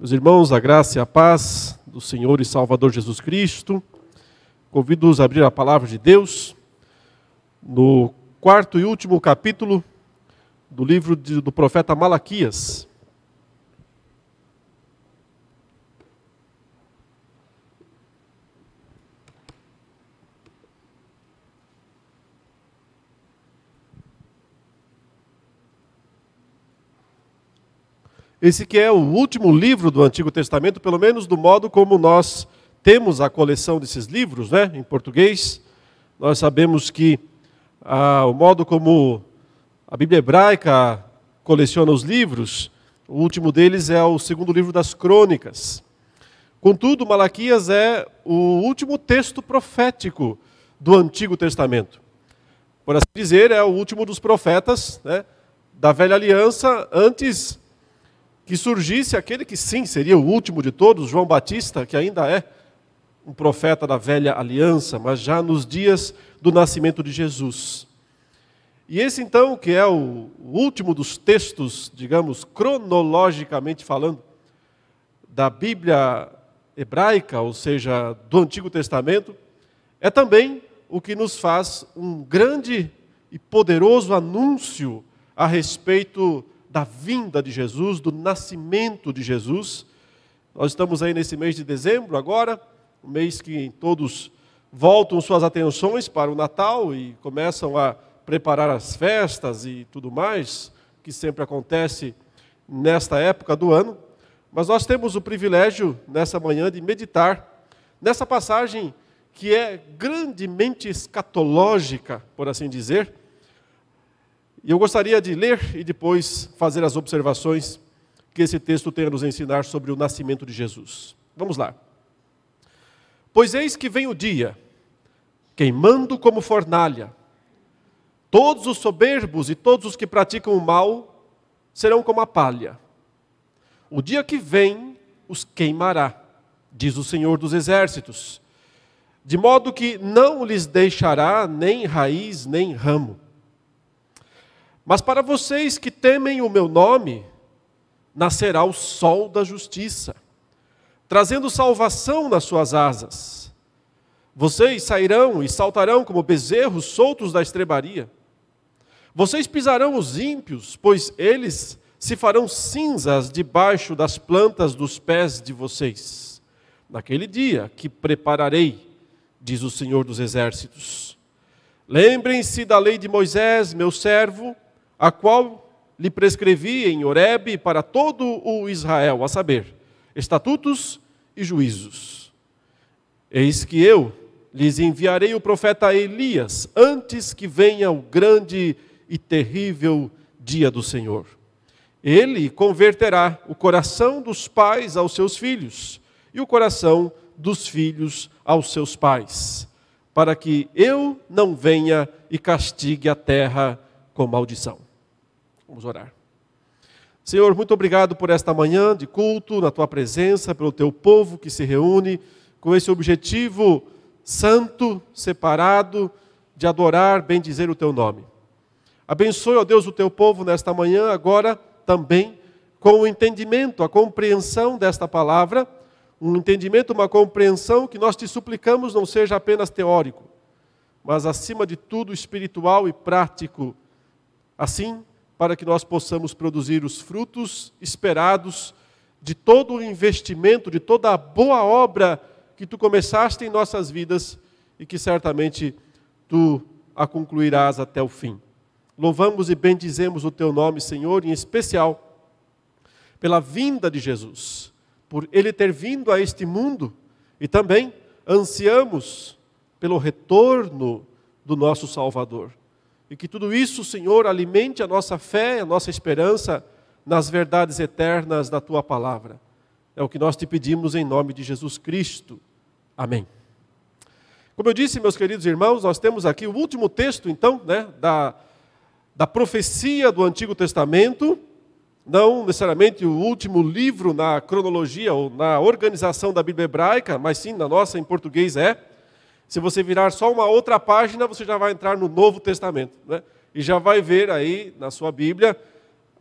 Meus irmãos, a graça e a paz do Senhor e Salvador Jesus Cristo. Convido-os a abrir a palavra de Deus no quarto e último capítulo do livro do profeta Malaquias. Esse que é o último livro do Antigo Testamento, pelo menos do modo como nós temos a coleção desses livros, né, em português. Nós sabemos que ah, o modo como a Bíblia hebraica coleciona os livros, o último deles é o segundo livro das Crônicas. Contudo, Malaquias é o último texto profético do Antigo Testamento. Por assim dizer, é o último dos profetas né, da velha aliança, antes que surgisse aquele que sim seria o último de todos, João Batista, que ainda é um profeta da velha aliança, mas já nos dias do nascimento de Jesus. E esse então, que é o último dos textos, digamos, cronologicamente falando, da Bíblia hebraica, ou seja, do Antigo Testamento, é também o que nos faz um grande e poderoso anúncio a respeito da vinda de Jesus, do nascimento de Jesus. Nós estamos aí nesse mês de dezembro agora, um mês que todos voltam suas atenções para o Natal e começam a preparar as festas e tudo mais, que sempre acontece nesta época do ano. Mas nós temos o privilégio nessa manhã de meditar nessa passagem que é grandemente escatológica, por assim dizer, e eu gostaria de ler e depois fazer as observações que esse texto tem a nos ensinar sobre o nascimento de Jesus. Vamos lá. Pois eis que vem o dia, queimando como fornalha. Todos os soberbos e todos os que praticam o mal serão como a palha. O dia que vem os queimará, diz o Senhor dos Exércitos, de modo que não lhes deixará nem raiz nem ramo. Mas para vocês que temem o meu nome, nascerá o sol da justiça, trazendo salvação nas suas asas. Vocês sairão e saltarão como bezerros soltos da estrebaria. Vocês pisarão os ímpios, pois eles se farão cinzas debaixo das plantas dos pés de vocês. Naquele dia que prepararei, diz o Senhor dos Exércitos. Lembrem-se da lei de Moisés, meu servo, a qual lhe prescrevi em Horebe para todo o Israel, a saber, estatutos e juízos. Eis que eu lhes enviarei o profeta Elias antes que venha o grande e terrível dia do Senhor. Ele converterá o coração dos pais aos seus filhos e o coração dos filhos aos seus pais, para que eu não venha e castigue a terra com maldição. Vamos orar. Senhor, muito obrigado por esta manhã de culto, na tua presença, pelo teu povo que se reúne com esse objetivo santo, separado, de adorar, bem dizer o teu nome. Abençoe, ó Deus, o teu povo nesta manhã, agora também com o entendimento, a compreensão desta palavra, um entendimento, uma compreensão que nós te suplicamos não seja apenas teórico, mas acima de tudo espiritual e prático. Assim, para que nós possamos produzir os frutos esperados de todo o investimento, de toda a boa obra que tu começaste em nossas vidas e que certamente tu a concluirás até o fim. Louvamos e bendizemos o teu nome, Senhor, em especial pela vinda de Jesus, por ele ter vindo a este mundo e também ansiamos pelo retorno do nosso Salvador. E que tudo isso, Senhor, alimente a nossa fé, a nossa esperança nas verdades eternas da tua palavra. É o que nós te pedimos em nome de Jesus Cristo. Amém. Como eu disse, meus queridos irmãos, nós temos aqui o último texto, então, né, da, da profecia do Antigo Testamento, não necessariamente o último livro na cronologia ou na organização da Bíblia hebraica, mas sim na nossa em português é. Se você virar só uma outra página, você já vai entrar no Novo Testamento. Né? E já vai ver aí na sua Bíblia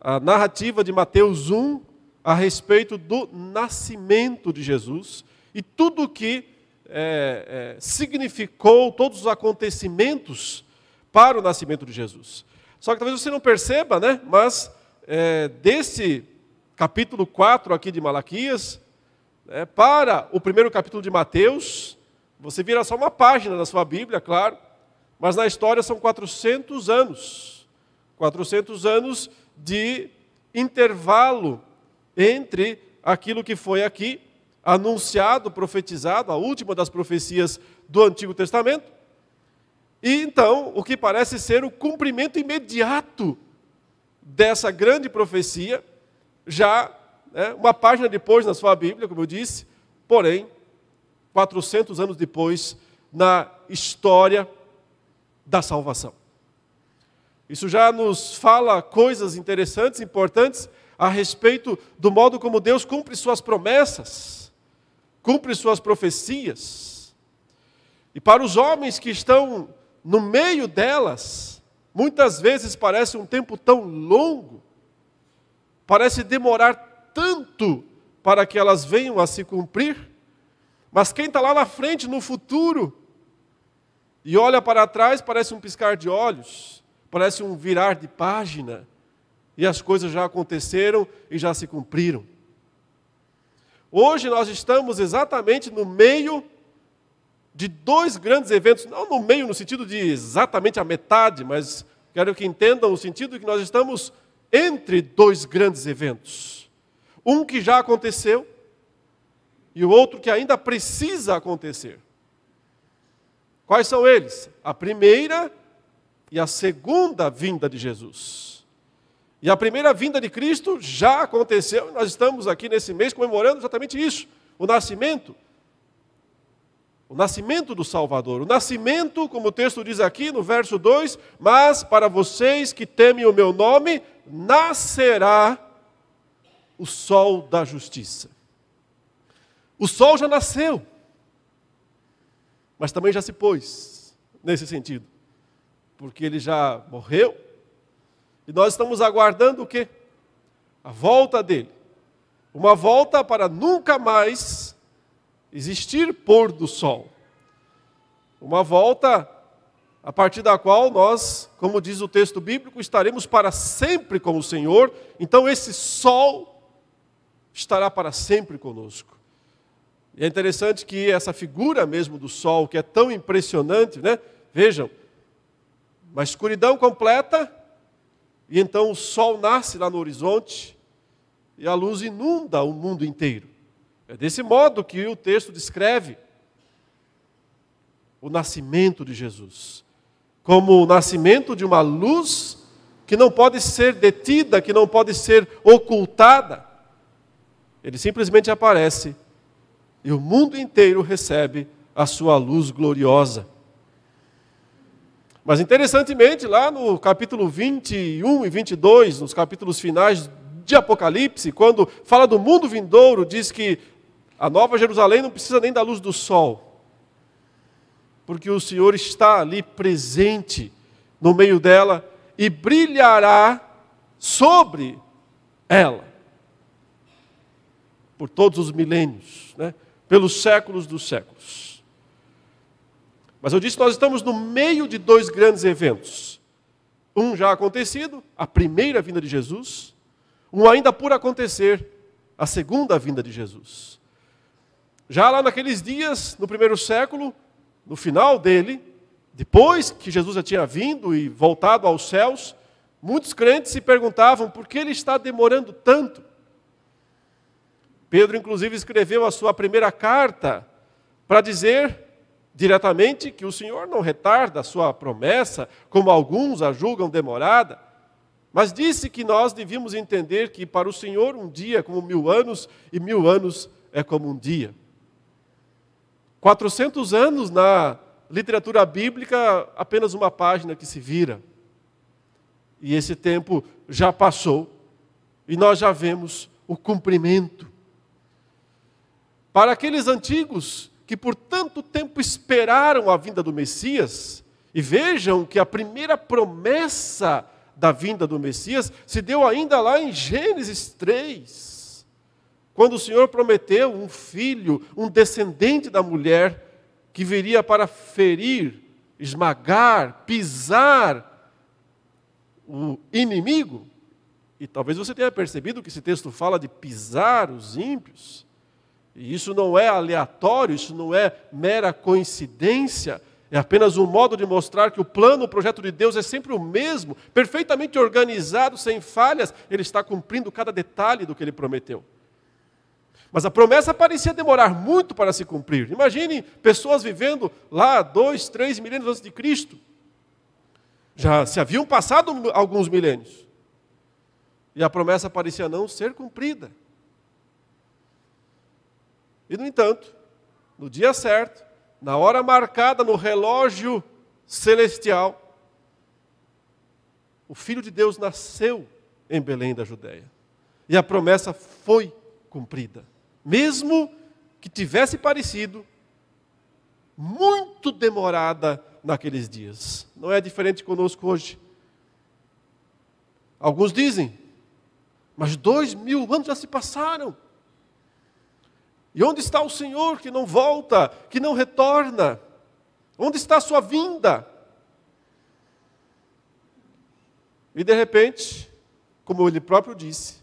a narrativa de Mateus 1 a respeito do nascimento de Jesus e tudo o que é, é, significou, todos os acontecimentos para o nascimento de Jesus. Só que talvez você não perceba, né? Mas é, desse capítulo 4 aqui de Malaquias, é, para o primeiro capítulo de Mateus, você vira só uma página da sua Bíblia, claro, mas na história são 400 anos. 400 anos de intervalo entre aquilo que foi aqui anunciado, profetizado, a última das profecias do Antigo Testamento, e então o que parece ser o cumprimento imediato dessa grande profecia, já né, uma página depois na sua Bíblia, como eu disse, porém, 400 anos depois, na história da salvação. Isso já nos fala coisas interessantes, importantes, a respeito do modo como Deus cumpre suas promessas, cumpre suas profecias. E para os homens que estão no meio delas, muitas vezes parece um tempo tão longo, parece demorar tanto para que elas venham a se cumprir, mas quem está lá na frente, no futuro, e olha para trás, parece um piscar de olhos, parece um virar de página, e as coisas já aconteceram e já se cumpriram. Hoje nós estamos exatamente no meio de dois grandes eventos, não no meio no sentido de exatamente a metade, mas quero que entendam o sentido de que nós estamos entre dois grandes eventos. Um que já aconteceu e o outro que ainda precisa acontecer. Quais são eles? A primeira e a segunda vinda de Jesus. E a primeira vinda de Cristo já aconteceu, nós estamos aqui nesse mês comemorando exatamente isso, o nascimento o nascimento do Salvador. O nascimento, como o texto diz aqui no verso 2: Mas para vocês que temem o meu nome, nascerá o sol da justiça. O sol já nasceu, mas também já se pôs, nesse sentido, porque ele já morreu, e nós estamos aguardando o quê? A volta dele. Uma volta para nunca mais existir pôr do sol. Uma volta a partir da qual nós, como diz o texto bíblico, estaremos para sempre com o Senhor. Então esse sol estará para sempre conosco. E é interessante que essa figura mesmo do sol, que é tão impressionante, né? Vejam, uma escuridão completa, e então o sol nasce lá no horizonte, e a luz inunda o mundo inteiro. É desse modo que o texto descreve o nascimento de Jesus como o nascimento de uma luz que não pode ser detida, que não pode ser ocultada. Ele simplesmente aparece e o mundo inteiro recebe a sua luz gloriosa. Mas interessantemente, lá no capítulo 21 e 22, nos capítulos finais de Apocalipse, quando fala do mundo vindouro, diz que a Nova Jerusalém não precisa nem da luz do sol, porque o Senhor está ali presente no meio dela e brilhará sobre ela por todos os milênios, né? Pelos séculos dos séculos. Mas eu disse nós estamos no meio de dois grandes eventos. Um já acontecido, a primeira vinda de Jesus, um ainda por acontecer, a segunda vinda de Jesus. Já lá naqueles dias, no primeiro século, no final dele, depois que Jesus já tinha vindo e voltado aos céus, muitos crentes se perguntavam por que ele está demorando tanto. Pedro, inclusive, escreveu a sua primeira carta para dizer diretamente que o Senhor não retarda a sua promessa, como alguns a julgam demorada, mas disse que nós devíamos entender que para o Senhor um dia é como mil anos e mil anos é como um dia. 400 anos na literatura bíblica, apenas uma página que se vira. E esse tempo já passou e nós já vemos o cumprimento. Para aqueles antigos que por tanto tempo esperaram a vinda do Messias, e vejam que a primeira promessa da vinda do Messias se deu ainda lá em Gênesis 3. quando o Senhor prometeu um filho, um descendente da mulher, que viria para ferir, esmagar, pisar o inimigo. E talvez você tenha percebido que esse texto fala de pisar os ímpios. E isso não é aleatório, isso não é mera coincidência, é apenas um modo de mostrar que o plano, o projeto de Deus é sempre o mesmo, perfeitamente organizado, sem falhas, ele está cumprindo cada detalhe do que ele prometeu. Mas a promessa parecia demorar muito para se cumprir. Imagine pessoas vivendo lá dois, três milênios antes de Cristo. Já se haviam passado alguns milênios. E a promessa parecia não ser cumprida. E, no entanto, no dia certo, na hora marcada no relógio celestial, o Filho de Deus nasceu em Belém da Judéia. E a promessa foi cumprida. Mesmo que tivesse parecido muito demorada naqueles dias. Não é diferente conosco hoje. Alguns dizem, mas dois mil anos já se passaram. E onde está o Senhor que não volta, que não retorna? Onde está a sua vinda? E de repente, como ele próprio disse,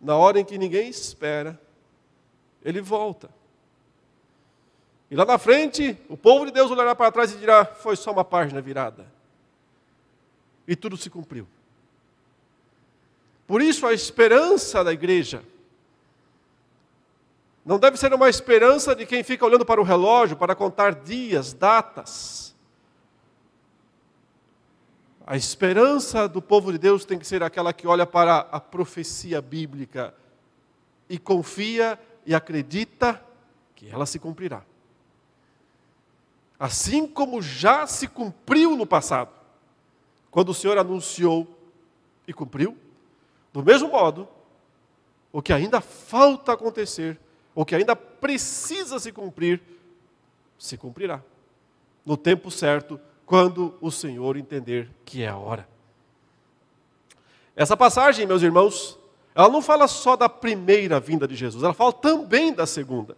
na hora em que ninguém espera, ele volta. E lá na frente, o povo de Deus olhará para trás e dirá: foi só uma página virada. E tudo se cumpriu. Por isso, a esperança da igreja não deve ser uma esperança de quem fica olhando para o relógio para contar dias, datas. A esperança do povo de Deus tem que ser aquela que olha para a profecia bíblica e confia e acredita que ela se cumprirá. Assim como já se cumpriu no passado, quando o Senhor anunciou e cumpriu, do mesmo modo, o que ainda falta acontecer o que ainda precisa se cumprir, se cumprirá. No tempo certo, quando o Senhor entender que é a hora. Essa passagem, meus irmãos, ela não fala só da primeira vinda de Jesus, ela fala também da segunda.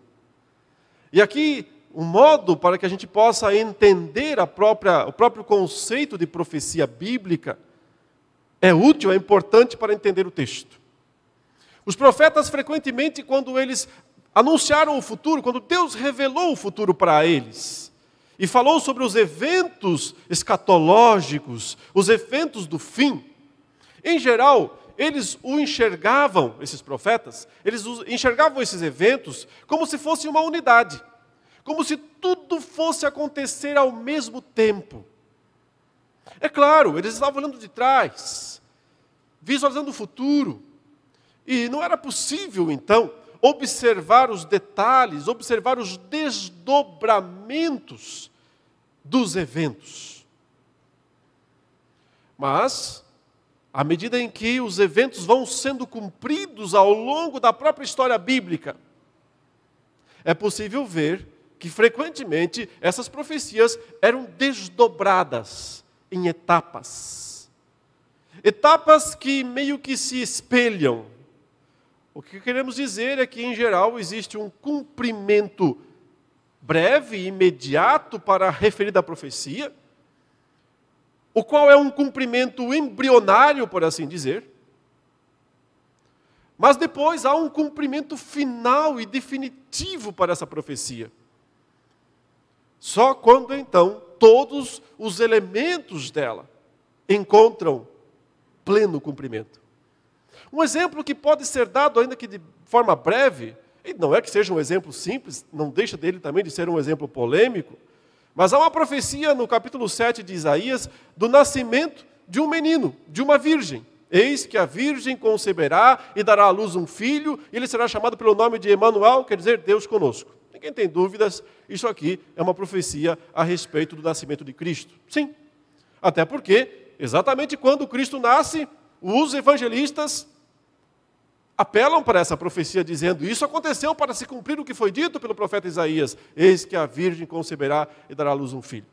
E aqui, um modo para que a gente possa entender a própria, o próprio conceito de profecia bíblica é útil, é importante para entender o texto. Os profetas, frequentemente, quando eles anunciaram o futuro, quando Deus revelou o futuro para eles, e falou sobre os eventos escatológicos, os eventos do fim, em geral, eles o enxergavam, esses profetas, eles enxergavam esses eventos como se fosse uma unidade, como se tudo fosse acontecer ao mesmo tempo. É claro, eles estavam olhando de trás, visualizando o futuro, e não era possível, então, observar os detalhes, observar os desdobramentos dos eventos. Mas, à medida em que os eventos vão sendo cumpridos ao longo da própria história bíblica, é possível ver que frequentemente essas profecias eram desdobradas em etapas. Etapas que meio que se espelham o que queremos dizer é que, em geral, existe um cumprimento breve e imediato para a referida profecia, o qual é um cumprimento embrionário, por assim dizer. Mas depois há um cumprimento final e definitivo para essa profecia. Só quando então todos os elementos dela encontram pleno cumprimento. Um exemplo que pode ser dado, ainda que de forma breve, e não é que seja um exemplo simples, não deixa dele também de ser um exemplo polêmico, mas há uma profecia no capítulo 7 de Isaías do nascimento de um menino, de uma virgem. Eis que a virgem conceberá e dará à luz um filho, e ele será chamado pelo nome de Emanuel, quer dizer Deus conosco. Ninguém tem dúvidas, isso aqui é uma profecia a respeito do nascimento de Cristo. Sim. Até porque, exatamente quando Cristo nasce, os evangelistas apelam para essa profecia dizendo: Isso aconteceu para se cumprir o que foi dito pelo profeta Isaías: Eis que a virgem conceberá e dará à luz um filho.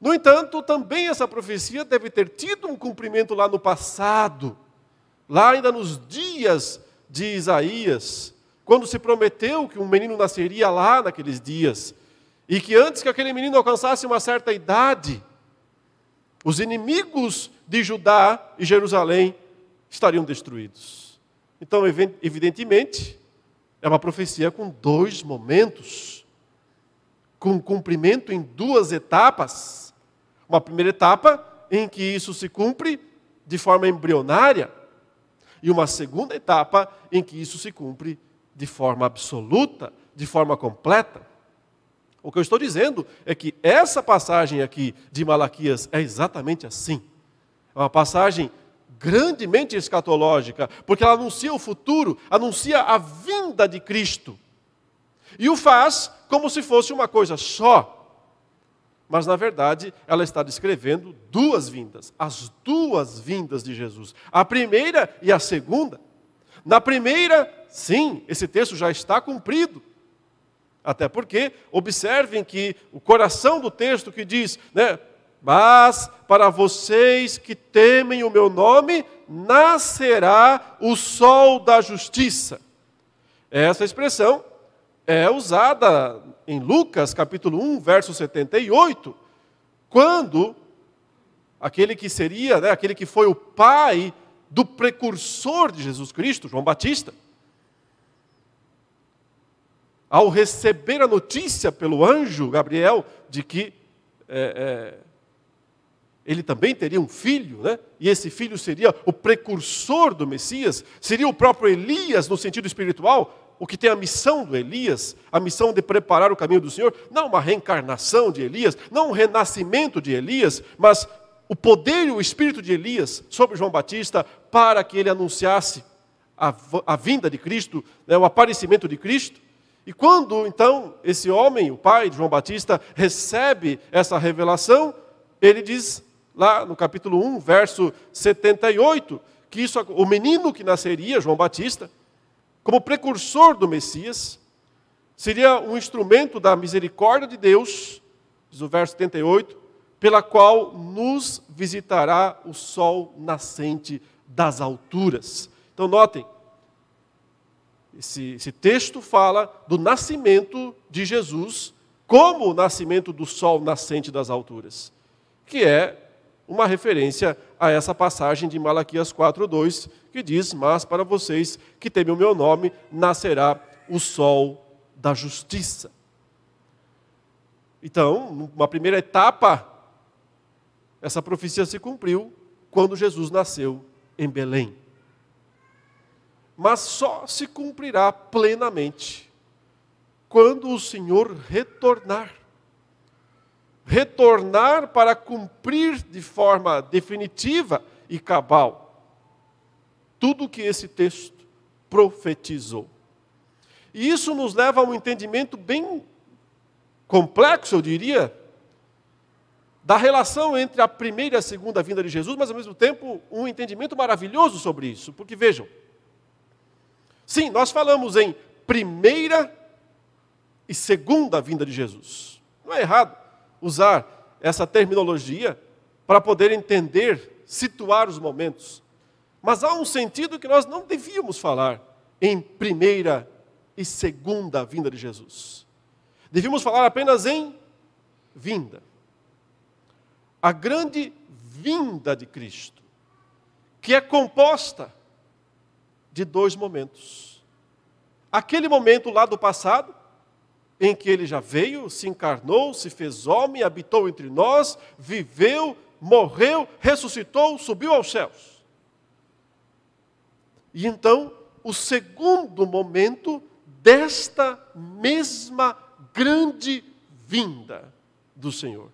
No entanto, também essa profecia deve ter tido um cumprimento lá no passado, lá ainda nos dias de Isaías, quando se prometeu que um menino nasceria lá naqueles dias, e que antes que aquele menino alcançasse uma certa idade, os inimigos de Judá e Jerusalém estariam destruídos. Então, evidentemente, é uma profecia com dois momentos, com cumprimento em duas etapas. Uma primeira etapa em que isso se cumpre de forma embrionária, e uma segunda etapa em que isso se cumpre de forma absoluta, de forma completa. O que eu estou dizendo é que essa passagem aqui de Malaquias é exatamente assim. É uma passagem grandemente escatológica, porque ela anuncia o futuro, anuncia a vinda de Cristo. E o faz como se fosse uma coisa só. Mas, na verdade, ela está descrevendo duas vindas, as duas vindas de Jesus, a primeira e a segunda. Na primeira, sim, esse texto já está cumprido. Até porque, observem que o coração do texto que diz, né, mas para vocês que temem o meu nome, nascerá o sol da justiça. Essa expressão é usada em Lucas capítulo 1, verso 78, quando aquele que seria, né, aquele que foi o pai do precursor de Jesus Cristo, João Batista, ao receber a notícia pelo anjo Gabriel de que é, é, ele também teria um filho, né? e esse filho seria o precursor do Messias, seria o próprio Elias no sentido espiritual, o que tem a missão do Elias, a missão de preparar o caminho do Senhor, não uma reencarnação de Elias, não um renascimento de Elias, mas o poder e o espírito de Elias sobre João Batista para que ele anunciasse a, a vinda de Cristo, né, o aparecimento de Cristo. E quando então esse homem, o pai de João Batista, recebe essa revelação, ele diz lá no capítulo 1, verso 78, que isso, o menino que nasceria, João Batista, como precursor do Messias, seria um instrumento da misericórdia de Deus, diz o verso 78, pela qual nos visitará o sol nascente das alturas. Então, notem, esse, esse, texto fala do nascimento de Jesus como o nascimento do sol nascente das alturas, que é uma referência a essa passagem de Malaquias 4:2, que diz: "Mas para vocês que temem o meu nome, nascerá o sol da justiça". Então, uma primeira etapa, essa profecia se cumpriu quando Jesus nasceu em Belém. Mas só se cumprirá plenamente quando o Senhor retornar retornar para cumprir de forma definitiva e cabal tudo o que esse texto profetizou. E isso nos leva a um entendimento bem complexo, eu diria, da relação entre a primeira e a segunda vinda de Jesus, mas ao mesmo tempo um entendimento maravilhoso sobre isso. Porque vejam, sim, nós falamos em primeira e segunda vinda de Jesus. Não é errado usar essa terminologia para poder entender, situar os momentos. Mas há um sentido que nós não devíamos falar em primeira e segunda vinda de Jesus. Devíamos falar apenas em vinda. A grande vinda de Cristo, que é composta de dois momentos. Aquele momento lá do passado, em que ele já veio, se encarnou, se fez homem, habitou entre nós, viveu, morreu, ressuscitou, subiu aos céus. E então, o segundo momento desta mesma grande vinda do Senhor,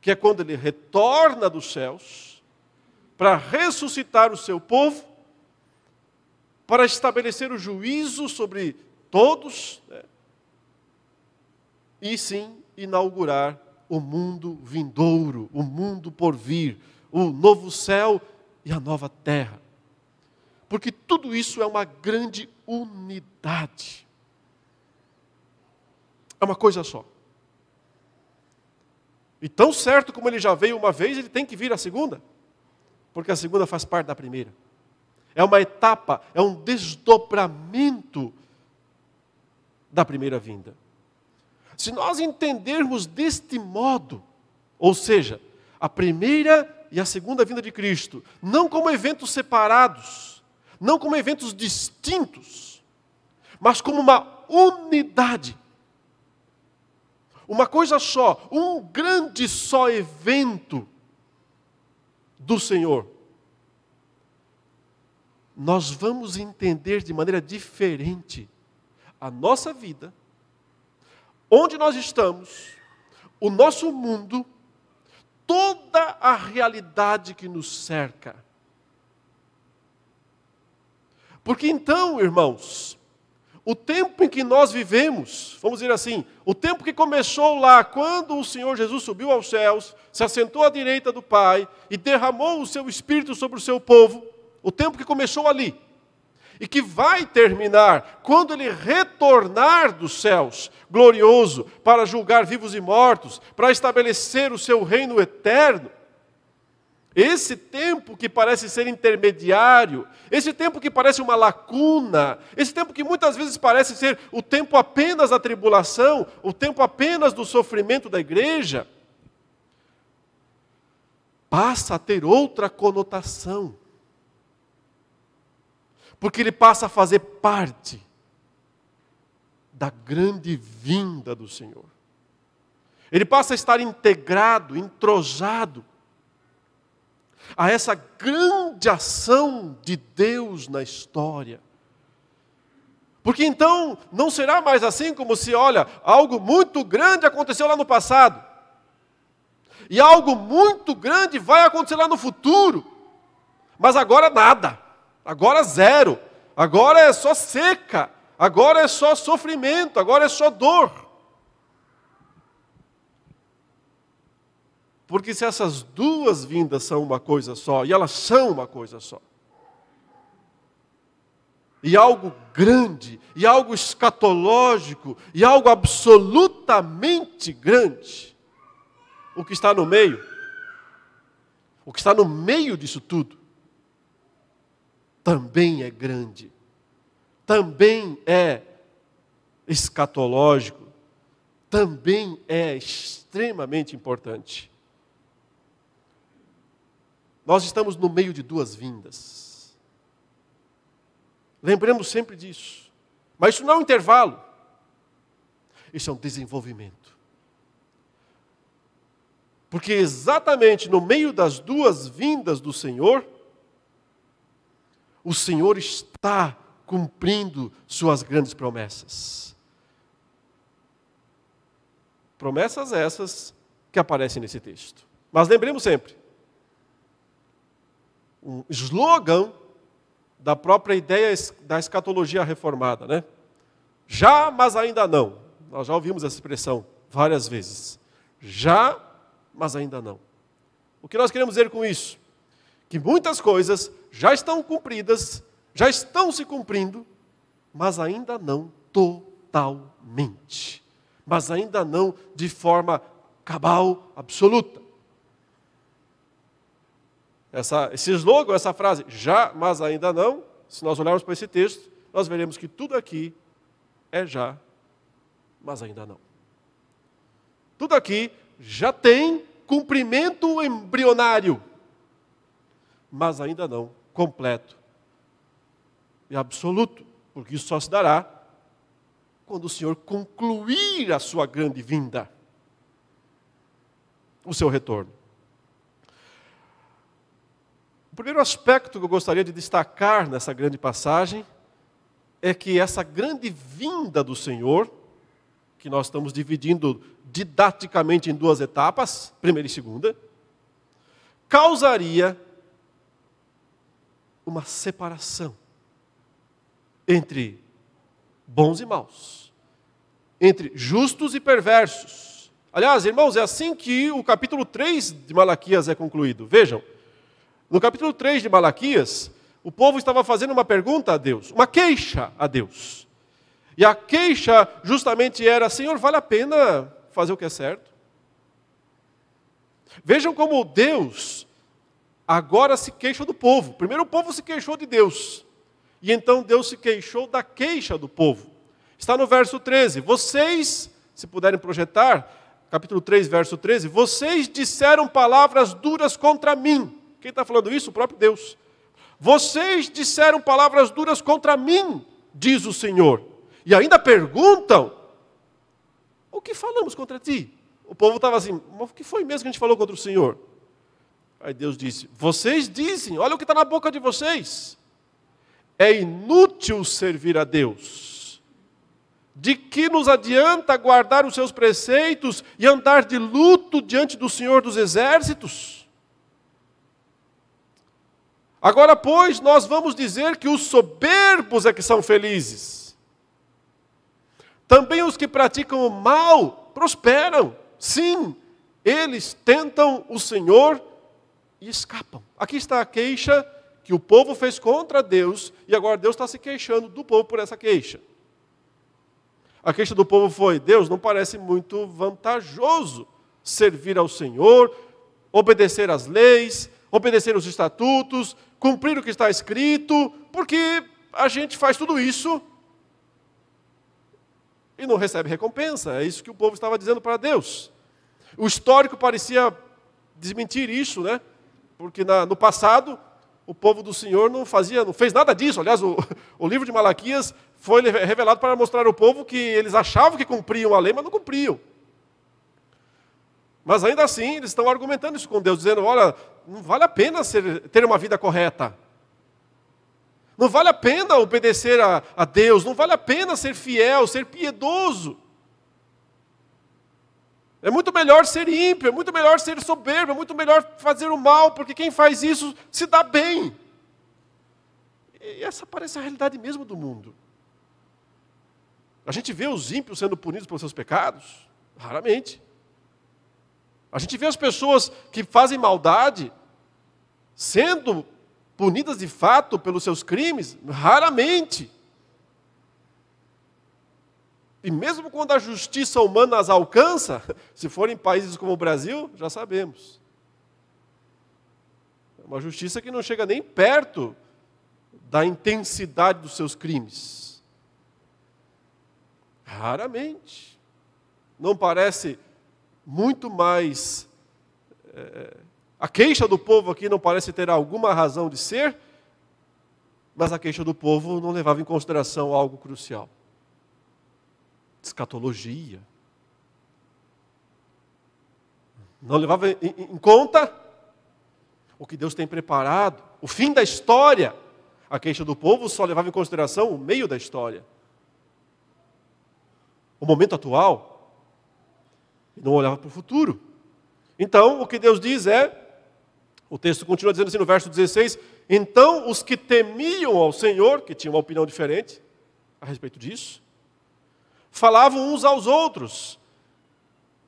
que é quando ele retorna dos céus para ressuscitar o seu povo, para estabelecer o juízo sobre todos, né? E sim inaugurar o mundo vindouro, o mundo por vir, o novo céu e a nova terra. Porque tudo isso é uma grande unidade. É uma coisa só. E tão certo como ele já veio uma vez, ele tem que vir a segunda, porque a segunda faz parte da primeira. é uma etapa, é um desdobramento da primeira vinda. Se nós entendermos deste modo, ou seja, a primeira e a segunda vinda de Cristo, não como eventos separados, não como eventos distintos, mas como uma unidade. Uma coisa só, um grande só evento do Senhor. Nós vamos entender de maneira diferente a nossa vida, onde nós estamos, o nosso mundo, toda a realidade que nos cerca. Porque então, irmãos, o tempo em que nós vivemos, vamos dizer assim, o tempo que começou lá, quando o Senhor Jesus subiu aos céus, se assentou à direita do Pai e derramou o seu Espírito sobre o seu povo, o tempo que começou ali, e que vai terminar quando ele retornar dos céus, glorioso, para julgar vivos e mortos, para estabelecer o seu reino eterno. Esse tempo que parece ser intermediário, esse tempo que parece uma lacuna, esse tempo que muitas vezes parece ser o tempo apenas da tribulação, o tempo apenas do sofrimento da igreja, passa a ter outra conotação. Porque ele passa a fazer parte da grande vinda do Senhor. Ele passa a estar integrado, entrosado a essa grande ação de Deus na história. Porque então não será mais assim como se, olha, algo muito grande aconteceu lá no passado. E algo muito grande vai acontecer lá no futuro. Mas agora nada. Agora zero. Agora é só seca. Agora é só sofrimento. Agora é só dor. Porque se essas duas vindas são uma coisa só, e elas são uma coisa só, e algo grande, e algo escatológico, e algo absolutamente grande, o que está no meio, o que está no meio disso tudo, também é grande, também é escatológico, também é extremamente importante. Nós estamos no meio de duas vindas. Lembremos sempre disso. Mas isso não é um intervalo. Isso é um desenvolvimento. Porque exatamente no meio das duas vindas do Senhor, o Senhor está cumprindo suas grandes promessas. Promessas essas que aparecem nesse texto. Mas lembremos sempre: um slogan da própria ideia da escatologia reformada, né? Já, mas ainda não. Nós já ouvimos essa expressão várias vezes. Já, mas ainda não. O que nós queremos dizer com isso? Que muitas coisas já estão cumpridas, já estão se cumprindo, mas ainda não totalmente. Mas ainda não de forma cabal, absoluta. Essa, esse slogan, essa frase, já, mas ainda não, se nós olharmos para esse texto, nós veremos que tudo aqui é já, mas ainda não. Tudo aqui já tem cumprimento embrionário, mas ainda não completo e absoluto, porque isso só se dará quando o Senhor concluir a sua grande vinda, o seu retorno. Primeiro aspecto que eu gostaria de destacar nessa grande passagem é que essa grande vinda do Senhor, que nós estamos dividindo didaticamente em duas etapas, primeira e segunda, causaria uma separação entre bons e maus, entre justos e perversos. Aliás, irmãos, é assim que o capítulo 3 de Malaquias é concluído. Vejam, no capítulo 3 de Malaquias, o povo estava fazendo uma pergunta a Deus, uma queixa a Deus. E a queixa justamente era: Senhor, vale a pena fazer o que é certo? Vejam como Deus agora se queixa do povo. Primeiro o povo se queixou de Deus. E então Deus se queixou da queixa do povo. Está no verso 13. Vocês, se puderem projetar, capítulo 3, verso 13, vocês disseram palavras duras contra mim. Quem está falando isso? O próprio Deus. Vocês disseram palavras duras contra mim, diz o Senhor. E ainda perguntam: O que falamos contra ti? O povo estava assim: Mas o que foi mesmo que a gente falou contra o Senhor? Aí Deus disse: Vocês dizem, olha o que está na boca de vocês. É inútil servir a Deus. De que nos adianta guardar os seus preceitos e andar de luto diante do Senhor dos exércitos? Agora, pois, nós vamos dizer que os soberbos é que são felizes. Também os que praticam o mal prosperam. Sim, eles tentam o Senhor e escapam. Aqui está a queixa que o povo fez contra Deus e agora Deus está se queixando do povo por essa queixa. A queixa do povo foi: Deus, não parece muito vantajoso servir ao Senhor, obedecer às leis, obedecer os estatutos, cumprir o que está escrito, porque a gente faz tudo isso e não recebe recompensa. É isso que o povo estava dizendo para Deus. O histórico parecia desmentir isso, né? Porque na, no passado o povo do Senhor não fazia, não fez nada disso. Aliás, o, o livro de Malaquias foi revelado para mostrar ao povo que eles achavam que cumpriam a lei, mas não cumpriam. Mas ainda assim, eles estão argumentando isso com Deus, dizendo: olha, não vale a pena ser, ter uma vida correta. Não vale a pena obedecer a, a Deus, não vale a pena ser fiel, ser piedoso. É muito melhor ser ímpio, é muito melhor ser soberbo, é muito melhor fazer o mal, porque quem faz isso se dá bem. E essa parece a realidade mesmo do mundo. A gente vê os ímpios sendo punidos pelos seus pecados? Raramente. A gente vê as pessoas que fazem maldade sendo punidas de fato pelos seus crimes? Raramente. E mesmo quando a justiça humana as alcança, se forem países como o Brasil, já sabemos. É uma justiça que não chega nem perto da intensidade dos seus crimes. Raramente. Não parece muito mais. É, a queixa do povo aqui não parece ter alguma razão de ser, mas a queixa do povo não levava em consideração algo crucial: escatologia. Não levava em, em conta o que Deus tem preparado, o fim da história. A queixa do povo só levava em consideração o meio da história. O momento atual, e não olhava para o futuro. Então, o que Deus diz é, o texto continua dizendo assim no verso 16: Então os que temiam ao Senhor, que tinham uma opinião diferente a respeito disso, falavam uns aos outros.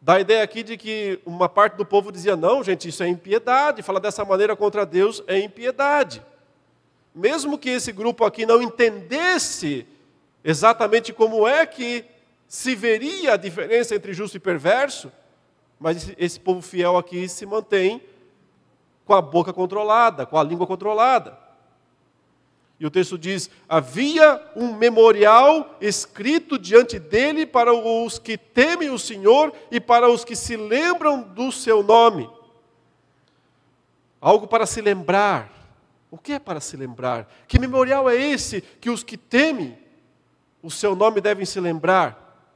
Dá a ideia aqui de que uma parte do povo dizia: não, gente, isso é impiedade, falar dessa maneira contra Deus é impiedade. Mesmo que esse grupo aqui não entendesse exatamente como é que se veria a diferença entre justo e perverso, mas esse povo fiel aqui se mantém com a boca controlada, com a língua controlada. E o texto diz: havia um memorial escrito diante dele para os que temem o Senhor e para os que se lembram do seu nome. Algo para se lembrar. O que é para se lembrar? Que memorial é esse que os que temem o seu nome devem se lembrar?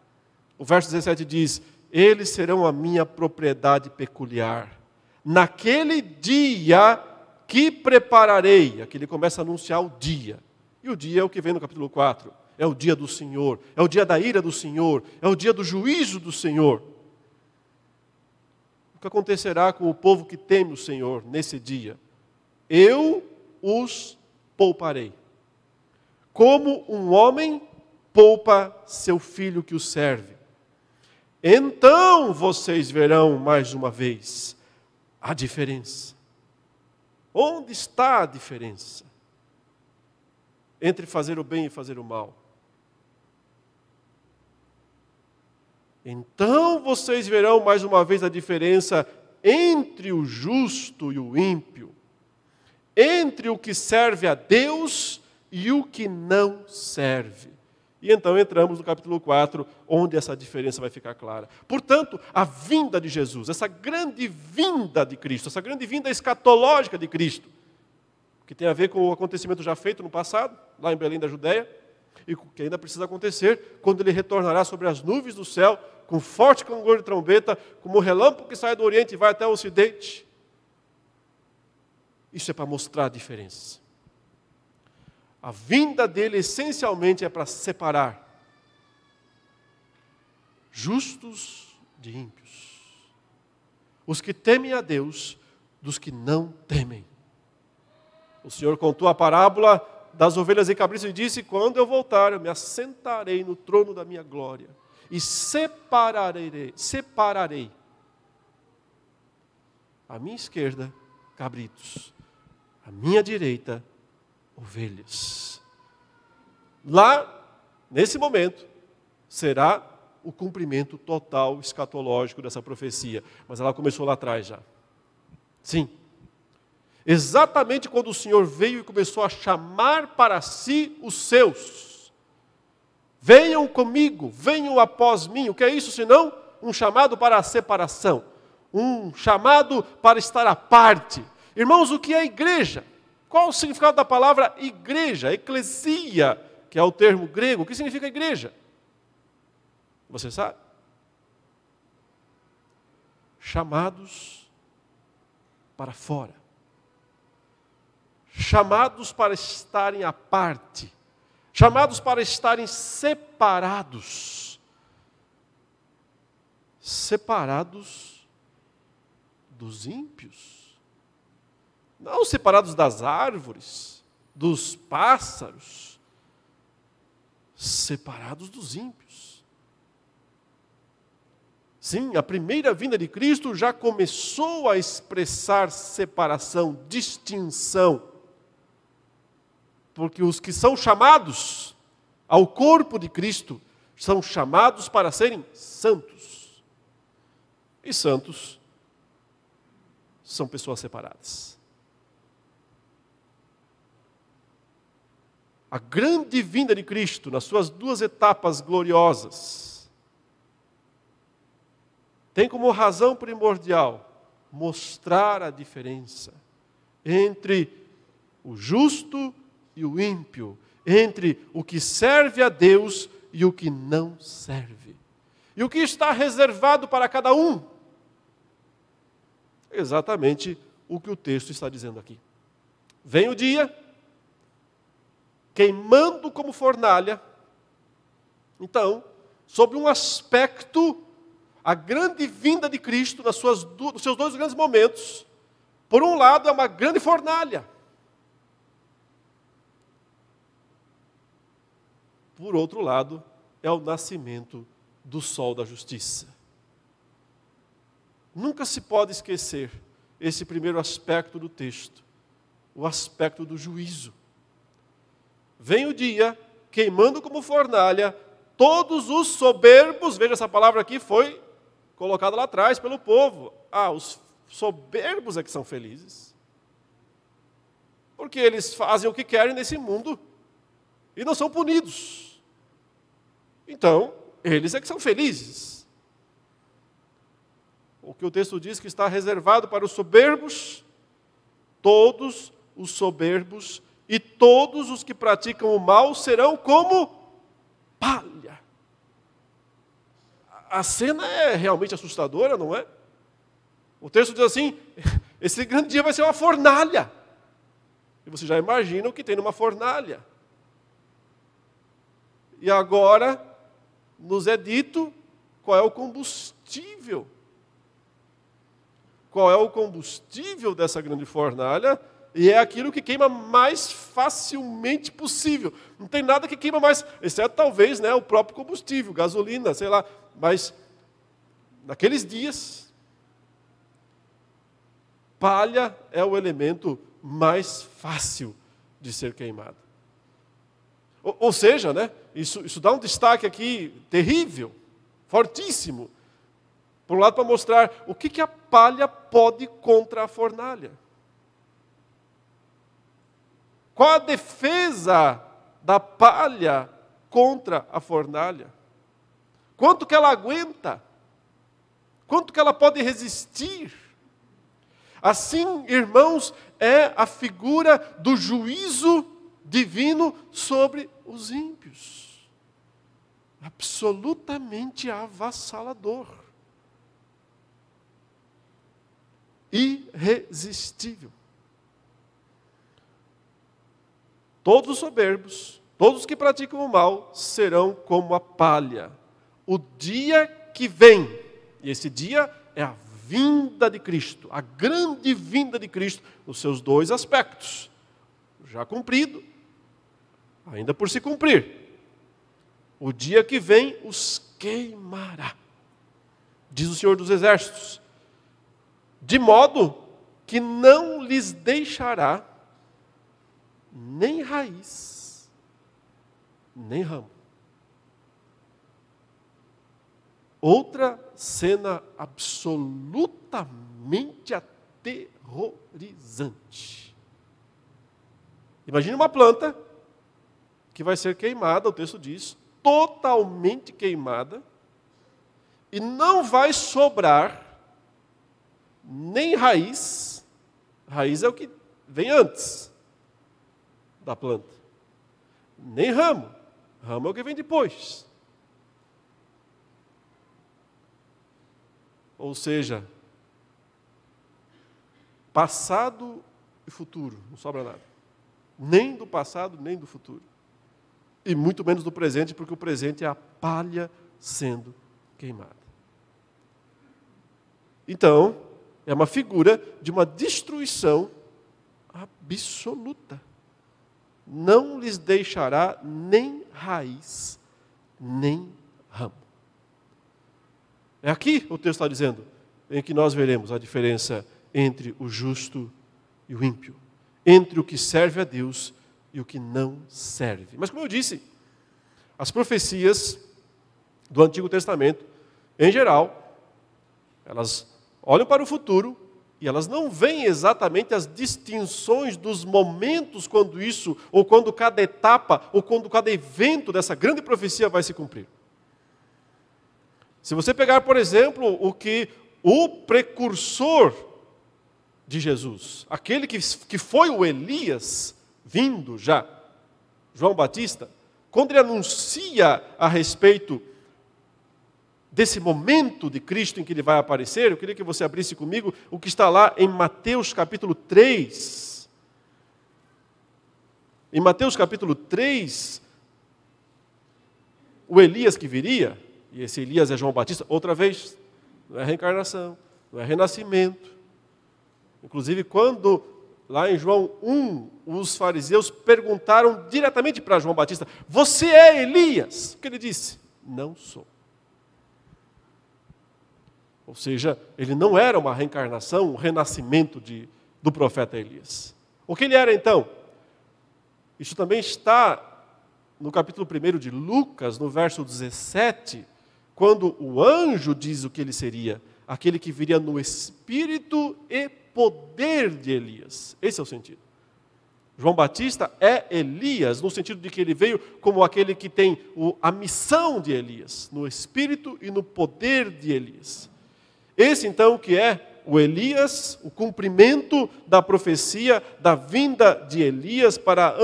O verso 17 diz: Eles serão a minha propriedade peculiar. Naquele dia que prepararei. Aqui ele começa a anunciar o dia. E o dia é o que vem no capítulo 4. É o dia do Senhor, é o dia da ira do Senhor, é o dia do juízo do Senhor. O que acontecerá com o povo que teme o Senhor nesse dia? Eu os pouparei. Como um homem poupa seu filho que o serve então vocês verão mais uma vez a diferença. Onde está a diferença entre fazer o bem e fazer o mal? Então vocês verão mais uma vez a diferença entre o justo e o ímpio. entre o que serve a Deus e o que não serve. E então entramos no capítulo 4, onde essa diferença vai ficar clara. Portanto, a vinda de Jesus, essa grande vinda de Cristo, essa grande vinda escatológica de Cristo, que tem a ver com o acontecimento já feito no passado, lá em Belém da Judéia, e que ainda precisa acontecer quando ele retornará sobre as nuvens do céu, com forte clangor de trombeta, como o relâmpago que sai do Oriente e vai até o Ocidente. Isso é para mostrar a diferença. A vinda dele essencialmente é para separar justos de ímpios, os que temem a Deus dos que não temem. O Senhor contou a parábola das ovelhas e cabritos e disse: Quando eu voltar, eu me assentarei no trono da minha glória e separarei, separarei à minha esquerda cabritos, à minha direita ovelhas. Lá, nesse momento, será o cumprimento total escatológico dessa profecia. Mas ela começou lá atrás já. Sim. Exatamente quando o Senhor veio e começou a chamar para si os seus. Venham comigo, venham após mim. O que é isso senão? Um chamado para a separação. Um chamado para estar à parte. Irmãos, o que é igreja? Qual o significado da palavra igreja? Eclesia, que é o termo grego. O que significa igreja? Você sabe? Chamados para fora. Chamados para estarem à parte. Chamados para estarem separados. Separados dos ímpios não separados das árvores, dos pássaros, separados dos ímpios. Sim, a primeira vinda de Cristo já começou a expressar separação, distinção. Porque os que são chamados ao corpo de Cristo são chamados para serem santos. E santos são pessoas separadas. A grande vinda de Cristo, nas suas duas etapas gloriosas, tem como razão primordial mostrar a diferença entre o justo e o ímpio, entre o que serve a Deus e o que não serve. E o que está reservado para cada um? Exatamente o que o texto está dizendo aqui. Vem o dia queimando como fornalha. Então, sob um aspecto, a grande vinda de Cristo, nas suas, nos seus dois grandes momentos, por um lado é uma grande fornalha, por outro lado é o nascimento do sol da justiça. Nunca se pode esquecer esse primeiro aspecto do texto, o aspecto do juízo vem o dia, queimando como fornalha, todos os soberbos, veja essa palavra aqui foi colocada lá atrás pelo povo. Ah, os soberbos é que são felizes. Porque eles fazem o que querem nesse mundo e não são punidos. Então, eles é que são felizes. O que o texto diz que está reservado para os soberbos, todos os soberbos e todos os que praticam o mal serão como palha. A cena é realmente assustadora, não é? O texto diz assim: esse grande dia vai ser uma fornalha. E você já imagina o que tem numa fornalha. E agora nos é dito qual é o combustível. Qual é o combustível dessa grande fornalha? E é aquilo que queima mais facilmente possível. Não tem nada que queima mais, exceto talvez né, o próprio combustível, gasolina, sei lá. Mas naqueles dias, palha é o elemento mais fácil de ser queimado. Ou, ou seja, né, isso, isso dá um destaque aqui terrível, fortíssimo. Por um lado, para mostrar o que, que a palha pode contra a fornalha. Qual a defesa da palha contra a fornalha? Quanto que ela aguenta? Quanto que ela pode resistir? Assim, irmãos, é a figura do juízo divino sobre os ímpios. Absolutamente avassalador. Irresistível. Todos os soberbos, todos os que praticam o mal, serão como a palha. O dia que vem, e esse dia é a vinda de Cristo, a grande vinda de Cristo, nos seus dois aspectos. Já cumprido, ainda por se cumprir. O dia que vem os queimará, diz o Senhor dos Exércitos, de modo que não lhes deixará nem raiz, nem ramo. Outra cena absolutamente aterrorizante. Imagine uma planta que vai ser queimada, o texto diz, totalmente queimada, e não vai sobrar nem raiz, raiz é o que vem antes, da planta. Nem ramo. Ramo é o que vem depois. Ou seja, passado e futuro, não sobra nada. Nem do passado, nem do futuro. E muito menos do presente, porque o presente é a palha sendo queimada. Então, é uma figura de uma destruição absoluta não lhes deixará nem raiz, nem ramo. É aqui o texto está dizendo, em que nós veremos a diferença entre o justo e o ímpio, entre o que serve a Deus e o que não serve. Mas, como eu disse, as profecias do Antigo Testamento, em geral, elas olham para o futuro e elas não veem exatamente as distinções dos momentos quando isso, ou quando cada etapa, ou quando cada evento dessa grande profecia vai se cumprir. Se você pegar, por exemplo, o que o precursor de Jesus, aquele que, que foi o Elias, vindo já, João Batista, quando ele anuncia a respeito desse momento de Cristo em que ele vai aparecer, eu queria que você abrisse comigo o que está lá em Mateus capítulo 3. Em Mateus capítulo 3, o Elias que viria, e esse Elias é João Batista, outra vez, não é reencarnação, não é renascimento. Inclusive, quando lá em João 1, os fariseus perguntaram diretamente para João Batista: Você é Elias? O que ele disse? Não sou. Ou seja, ele não era uma reencarnação, um renascimento de, do profeta Elias. O que ele era então? Isso também está no capítulo 1 de Lucas, no verso 17, quando o anjo diz o que ele seria: aquele que viria no espírito e poder de Elias. Esse é o sentido. João Batista é Elias, no sentido de que ele veio como aquele que tem a missão de Elias, no espírito e no poder de Elias. Esse então que é o Elias, o cumprimento da profecia da vinda de Elias para,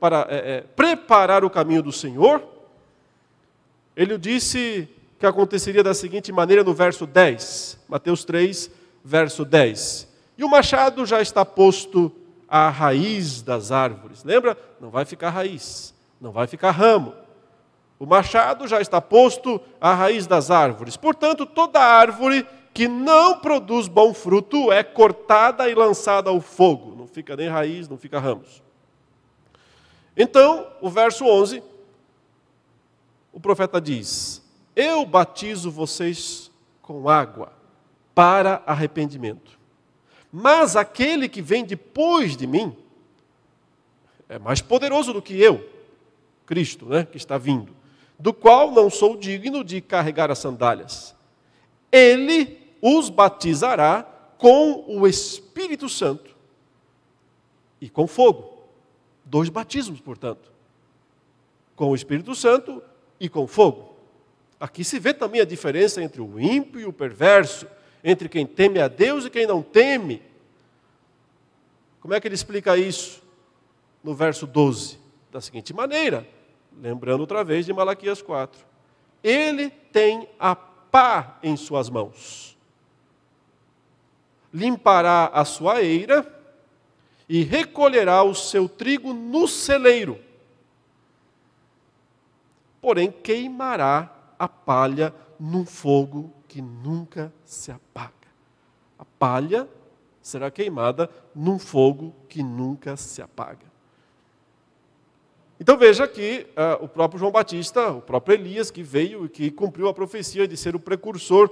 para é, é, preparar o caminho do Senhor. Ele disse que aconteceria da seguinte maneira no verso 10, Mateus 3, verso 10. E o machado já está posto à raiz das árvores. Lembra? Não vai ficar raiz, não vai ficar ramo. O machado já está posto à raiz das árvores. Portanto, toda árvore que não produz bom fruto é cortada e lançada ao fogo. Não fica nem raiz, não fica ramos. Então, o verso 11, o profeta diz: Eu batizo vocês com água para arrependimento. Mas aquele que vem depois de mim é mais poderoso do que eu, Cristo, né, que está vindo, do qual não sou digno de carregar as sandálias. Ele os batizará com o Espírito Santo e com fogo. Dois batismos, portanto, com o Espírito Santo e com fogo. Aqui se vê também a diferença entre o ímpio e o perverso, entre quem teme a Deus e quem não teme. Como é que ele explica isso? No verso 12, da seguinte maneira, lembrando outra vez de Malaquias 4. Ele tem a pá em suas mãos. Limpará a sua eira e recolherá o seu trigo no celeiro. Porém, queimará a palha num fogo que nunca se apaga. A palha será queimada num fogo que nunca se apaga. Então veja que uh, o próprio João Batista, o próprio Elias, que veio e que cumpriu a profecia de ser o precursor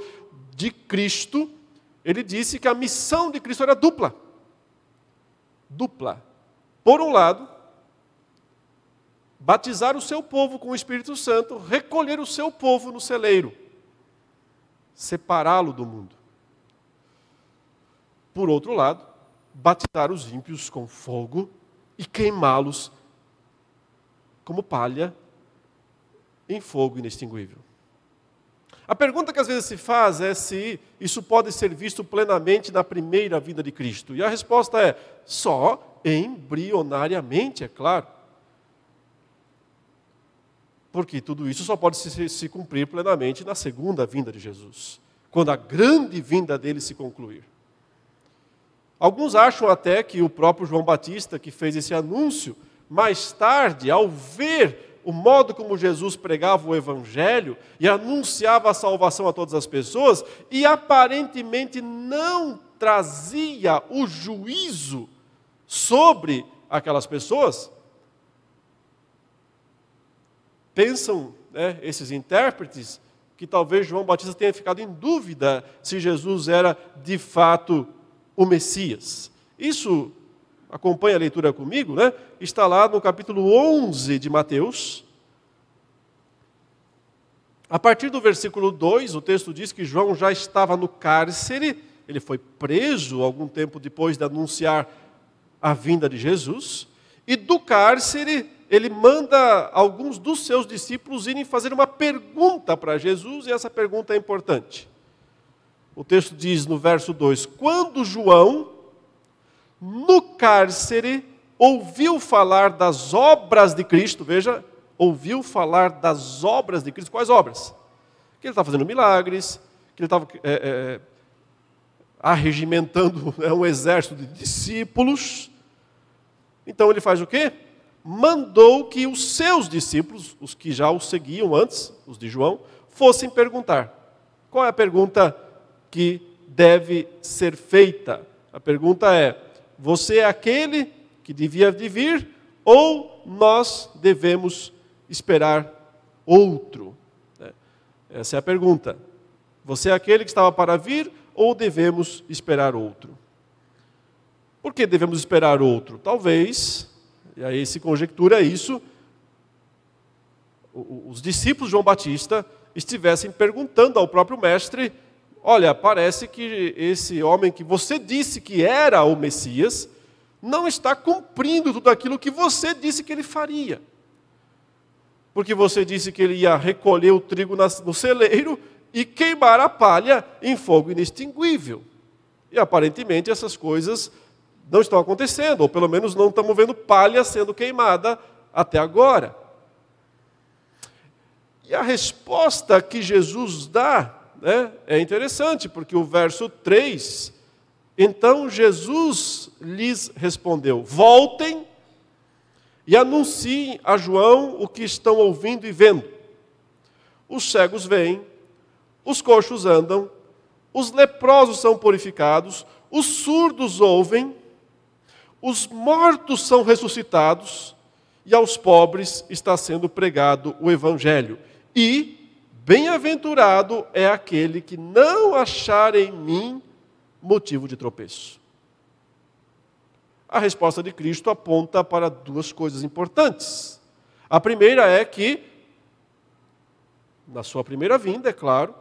de Cristo, ele disse que a missão de Cristo era dupla. Dupla. Por um lado, batizar o seu povo com o Espírito Santo, recolher o seu povo no celeiro, separá-lo do mundo. Por outro lado, batizar os ímpios com fogo e queimá-los como palha em fogo inextinguível. A pergunta que às vezes se faz é se isso pode ser visto plenamente na primeira vida de Cristo. E a resposta é só embrionariamente, é claro porque tudo isso só pode se, se cumprir plenamente na segunda vinda de Jesus, quando a grande vinda dele se concluir. Alguns acham até que o próprio João Batista, que fez esse anúncio, mais tarde, ao ver o modo como Jesus pregava o Evangelho e anunciava a salvação a todas as pessoas, e aparentemente não trazia o juízo sobre aquelas pessoas, Pensam né, esses intérpretes que talvez João Batista tenha ficado em dúvida se Jesus era de fato o Messias. Isso, acompanha a leitura comigo, né? está lá no capítulo 11 de Mateus. A partir do versículo 2, o texto diz que João já estava no cárcere, ele foi preso algum tempo depois de anunciar a vinda de Jesus, e do cárcere ele manda alguns dos seus discípulos irem fazer uma pergunta para Jesus, e essa pergunta é importante. O texto diz no verso 2: Quando João, no cárcere, ouviu falar das obras de Cristo, veja, ouviu falar das obras de Cristo, quais obras? Que ele estava fazendo milagres, que ele estava é, é, arregimentando é, um exército de discípulos. Então ele faz o quê? mandou que os seus discípulos, os que já o seguiam antes, os de João, fossem perguntar. Qual é a pergunta que deve ser feita? A pergunta é: você é aquele que devia de vir ou nós devemos esperar outro? É, essa é a pergunta. Você é aquele que estava para vir ou devemos esperar outro? Por que devemos esperar outro? Talvez e aí se conjectura isso, os discípulos de João Batista estivessem perguntando ao próprio mestre: Olha, parece que esse homem que você disse que era o Messias, não está cumprindo tudo aquilo que você disse que ele faria. Porque você disse que ele ia recolher o trigo no celeiro e queimar a palha em fogo inextinguível. E aparentemente essas coisas não estão acontecendo, ou pelo menos não estamos vendo palha sendo queimada até agora. E a resposta que Jesus dá né, é interessante, porque o verso 3, então Jesus lhes respondeu: Voltem e anunciem a João o que estão ouvindo e vendo. Os cegos veem, os coxos andam, os leprosos são purificados, os surdos ouvem, os mortos são ressuscitados e aos pobres está sendo pregado o Evangelho. E bem-aventurado é aquele que não achar em mim motivo de tropeço. A resposta de Cristo aponta para duas coisas importantes. A primeira é que, na sua primeira vinda, é claro,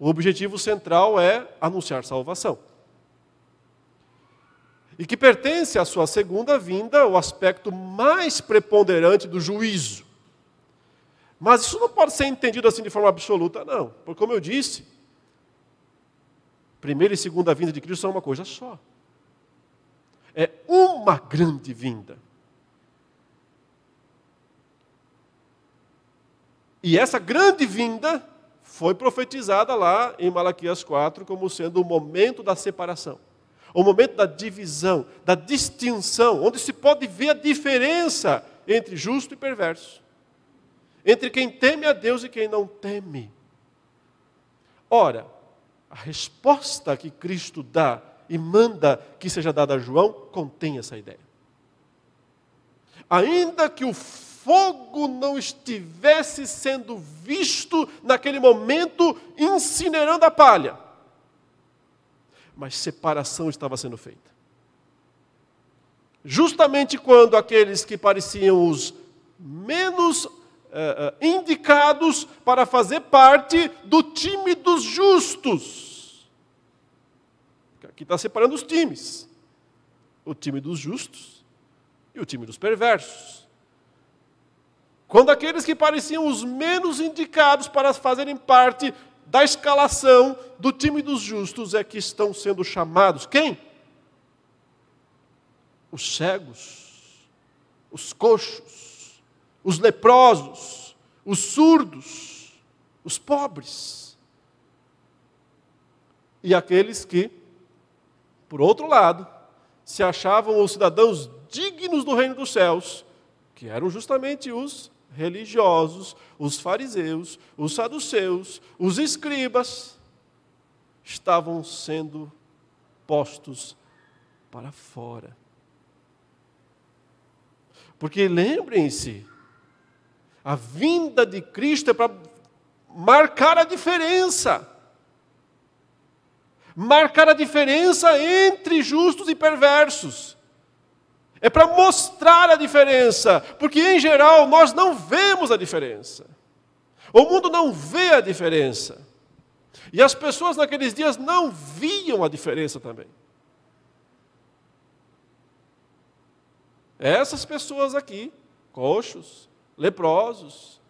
o objetivo central é anunciar salvação. e que pertence à sua segunda vinda, o aspecto mais preponderante do juízo. Mas isso não pode ser entendido assim de forma absoluta, não. Porque, como eu disse, primeira e segunda vinda de Cristo são uma coisa só. É uma grande vinda. E essa grande vinda foi profetizada lá em Malaquias 4 como sendo o momento da separação o momento da divisão, da distinção, onde se pode ver a diferença entre justo e perverso, entre quem teme a Deus e quem não teme. Ora, a resposta que Cristo dá e manda que seja dada a João contém essa ideia. Ainda que o fogo não estivesse sendo visto naquele momento incinerando a palha, mas separação estava sendo feita. Justamente quando aqueles que pareciam os menos uh, uh, indicados para fazer parte do time dos justos. Aqui está separando os times: o time dos justos e o time dos perversos. Quando aqueles que pareciam os menos indicados para fazerem parte da escalação do time dos justos é que estão sendo chamados. Quem? Os cegos, os coxos, os leprosos, os surdos, os pobres. E aqueles que, por outro lado, se achavam os cidadãos dignos do reino dos céus, que eram justamente os religiosos, os fariseus, os saduceus, os escribas, estavam sendo postos para fora. Porque lembrem-se, a vinda de Cristo é para marcar a diferença. Marcar a diferença entre justos e perversos. É para mostrar a diferença, porque em geral nós não vemos a diferença. O mundo não vê a diferença. E as pessoas naqueles dias não viam a diferença também. Essas pessoas aqui, coxos, leprosos,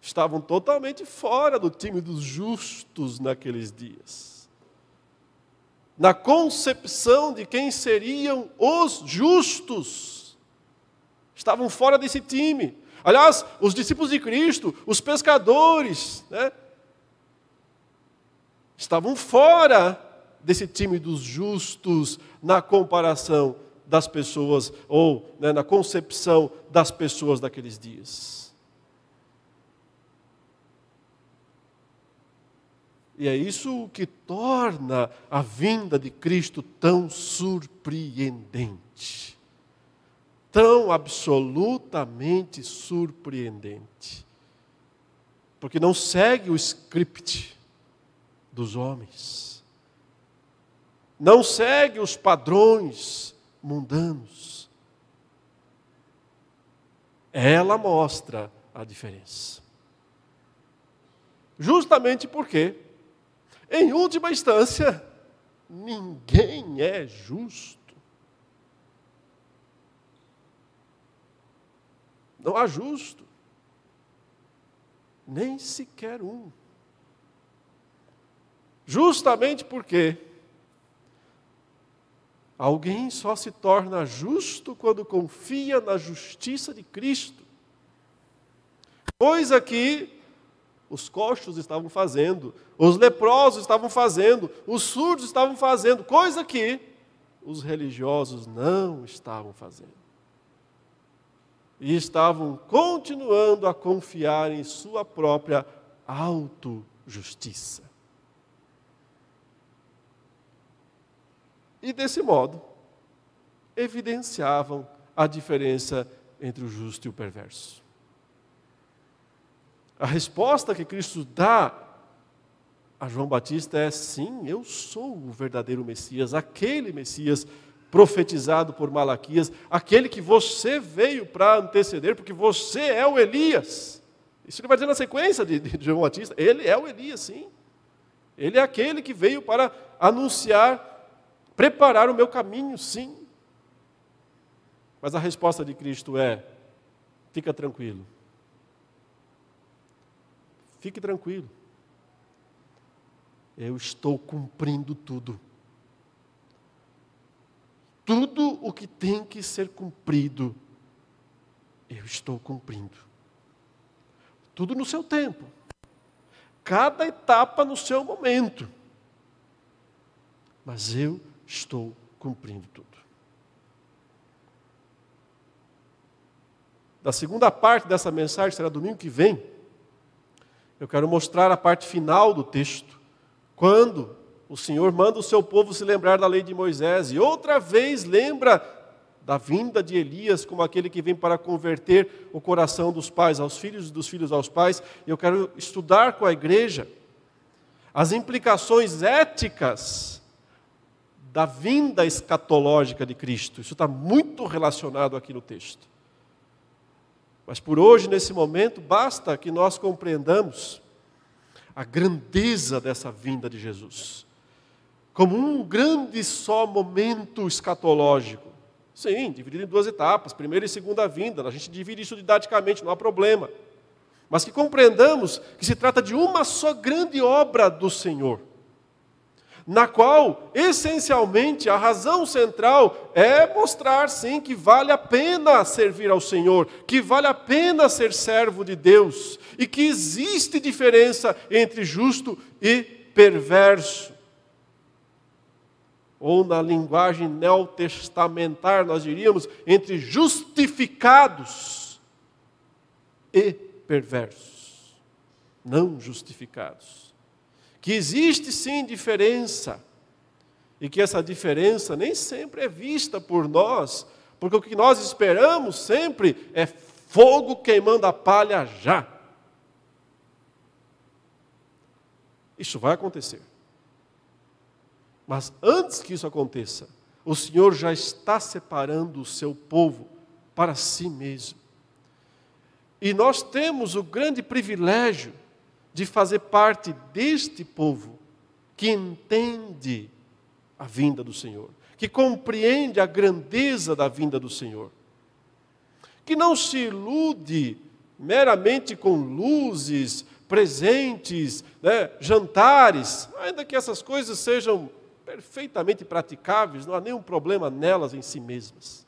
estavam totalmente fora do time dos justos naqueles dias na concepção de quem seriam os justos. Estavam fora desse time. Aliás, os discípulos de Cristo, os pescadores, né, estavam fora desse time dos justos na comparação das pessoas, ou né, na concepção das pessoas daqueles dias. E é isso que torna a vinda de Cristo tão surpreendente. Tão absolutamente surpreendente. Porque não segue o script dos homens. Não segue os padrões mundanos. Ela mostra a diferença. Justamente porque em última instância, ninguém é justo. Não há justo, nem sequer um. Justamente porque alguém só se torna justo quando confia na justiça de Cristo. Coisa que os coxos estavam fazendo, os leprosos estavam fazendo, os surdos estavam fazendo, coisa que os religiosos não estavam fazendo. E estavam continuando a confiar em sua própria autojustiça. E desse modo, evidenciavam a diferença entre o justo e o perverso. A resposta que Cristo dá a João Batista é: sim, eu sou o verdadeiro Messias, aquele Messias profetizado por Malaquias, aquele que você veio para anteceder, porque você é o Elias. Isso ele vai dizer na sequência de, de João Batista: ele é o Elias, sim. Ele é aquele que veio para anunciar preparar o meu caminho, sim. Mas a resposta de Cristo é: fica tranquilo. Fique tranquilo. Eu estou cumprindo tudo. Tudo o que tem que ser cumprido, eu estou cumprindo. Tudo no seu tempo. Cada etapa no seu momento. Mas eu estou cumprindo tudo. Da segunda parte dessa mensagem, será domingo que vem, eu quero mostrar a parte final do texto, quando o Senhor manda o seu povo se lembrar da lei de Moisés e outra vez lembra da vinda de Elias como aquele que vem para converter o coração dos pais aos filhos e dos filhos aos pais. Eu quero estudar com a igreja as implicações éticas da vinda escatológica de Cristo. Isso está muito relacionado aqui no texto. Mas por hoje, nesse momento, basta que nós compreendamos a grandeza dessa vinda de Jesus como um grande só momento escatológico. Sim, dividido em duas etapas, primeira e segunda vinda. A gente divide isso didaticamente, não há problema. Mas que compreendamos que se trata de uma só grande obra do Senhor, na qual, essencialmente, a razão central é mostrar, sim, que vale a pena servir ao Senhor, que vale a pena ser servo de Deus, e que existe diferença entre justo e perverso ou na linguagem neotestamentar, nós diríamos, entre justificados e perversos, não justificados. Que existe sim diferença, e que essa diferença nem sempre é vista por nós, porque o que nós esperamos sempre é fogo queimando a palha já. Isso vai acontecer. Mas antes que isso aconteça, o Senhor já está separando o seu povo para si mesmo. E nós temos o grande privilégio de fazer parte deste povo que entende a vinda do Senhor, que compreende a grandeza da vinda do Senhor, que não se ilude meramente com luzes, presentes, né, jantares, ainda que essas coisas sejam perfeitamente praticáveis, não há nenhum problema nelas em si mesmas.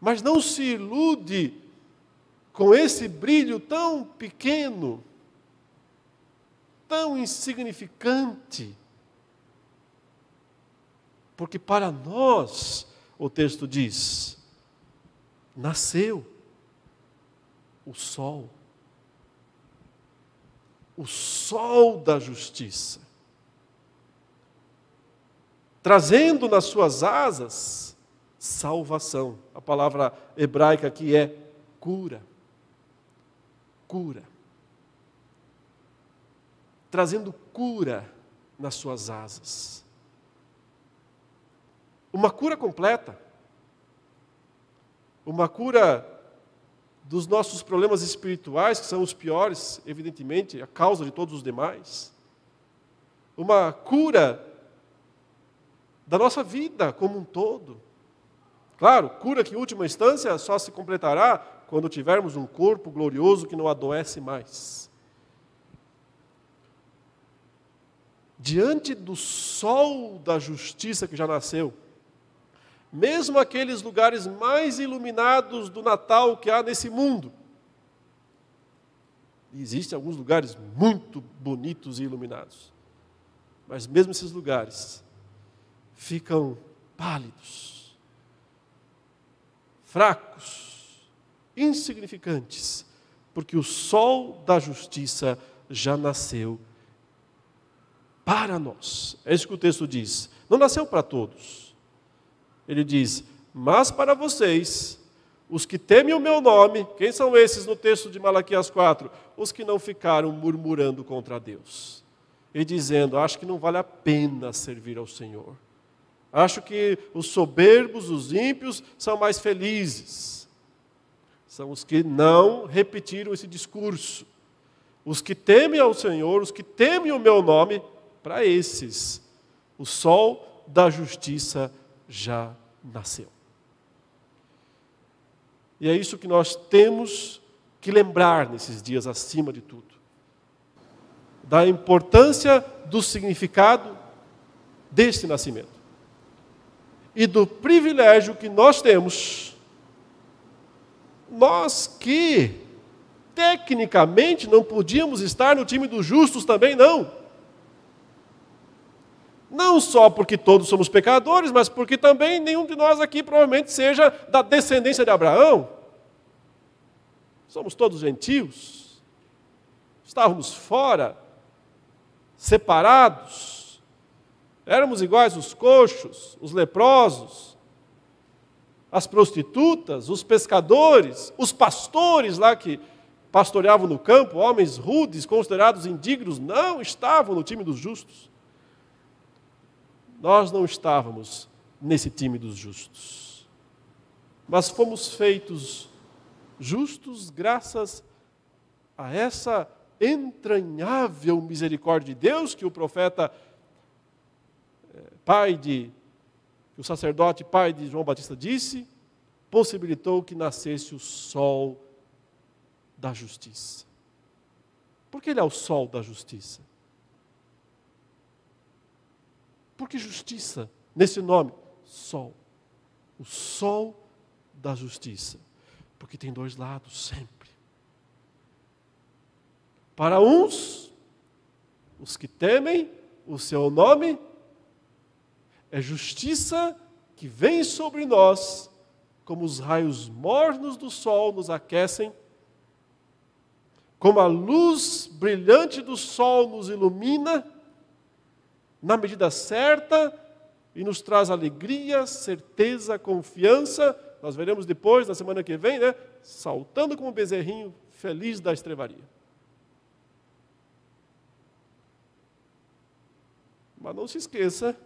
Mas não se ilude com esse brilho tão pequeno, tão insignificante. Porque para nós, o texto diz, nasceu o sol, o sol da justiça trazendo nas suas asas salvação. A palavra hebraica aqui é cura. Cura. Trazendo cura nas suas asas. Uma cura completa. Uma cura dos nossos problemas espirituais, que são os piores, evidentemente, a causa de todos os demais. Uma cura da nossa vida como um todo. Claro, cura que em última instância só se completará quando tivermos um corpo glorioso que não adoece mais. Diante do sol da justiça que já nasceu, mesmo aqueles lugares mais iluminados do Natal que há nesse mundo, existem alguns lugares muito bonitos e iluminados, mas mesmo esses lugares ficam pálidos, fracos, insignificantes, porque o sol da justiça já nasceu para nós. É isso que o texto diz. Não nasceu para todos. Ele diz: Mas para vocês, os que temem o meu nome, quem são esses no texto de Malaquias 4? Os que não ficaram murmurando contra Deus. E dizendo: Acho que não vale a pena servir ao Senhor. Acho que os soberbos, os ímpios, são mais felizes. São os que não repetiram esse discurso. Os que temem ao Senhor, os que temem o meu nome, para esses, o sol da justiça já nasceu. E é isso que nós temos que lembrar nesses dias, acima de tudo. Da importância do significado deste nascimento. E do privilégio que nós temos, nós que tecnicamente não podíamos estar no time dos justos também, não. Não só porque todos somos pecadores, mas porque também nenhum de nós aqui provavelmente seja da descendência de Abraão. Somos todos gentios. Estávamos fora, separados. Éramos iguais os coxos, os leprosos, as prostitutas, os pescadores, os pastores lá que pastoreavam no campo, homens rudes, considerados indignos, não estavam no time dos justos. Nós não estávamos nesse time dos justos. Mas fomos feitos justos graças a essa entranhável misericórdia de Deus que o profeta, eh, pai de, que o sacerdote pai de João Batista disse, possibilitou que nascesse o sol da justiça. Por que ele é o sol da justiça? Por que justiça nesse nome? Sol. O sol da justiça. Porque tem dois lados sempre. Para uns, os que temem o seu nome, é justiça que vem sobre nós, como os raios mornos do sol nos aquecem, como a luz brilhante do sol nos ilumina, na medida certa, e nos traz alegria, certeza, confiança nós veremos depois, na semana que vem, né? Saltando como bezerrinho feliz da estrevaria. Mas não se esqueça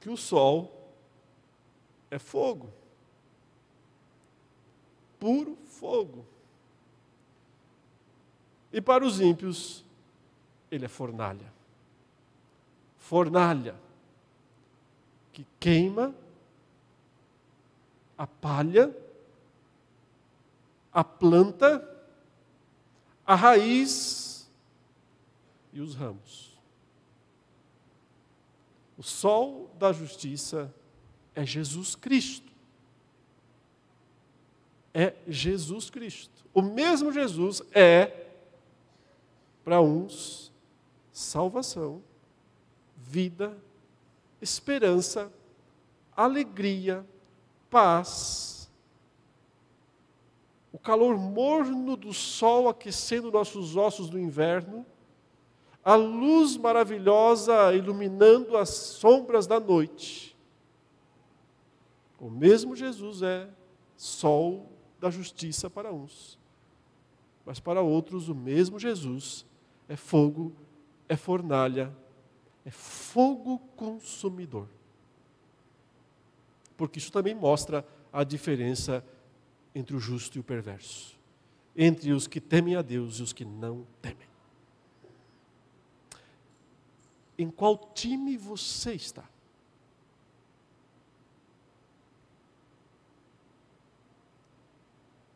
que o sol é fogo. Puro fogo. E para os ímpios, ele é fornalha. Fornalha que queima a palha, a planta, a raiz e os ramos. O sol da justiça é Jesus Cristo. É Jesus Cristo. O mesmo Jesus é, para uns, salvação, vida, esperança, alegria, paz, o calor morno do sol aquecendo nossos ossos no inverno, a luz maravilhosa iluminando as sombras da noite. O mesmo Jesus é sol da justiça para uns, mas para outros o mesmo Jesus é fogo, é fornalha, é fogo consumidor porque isso também mostra a diferença entre o justo e o perverso, entre os que temem a Deus e os que não temem. Em qual time você está?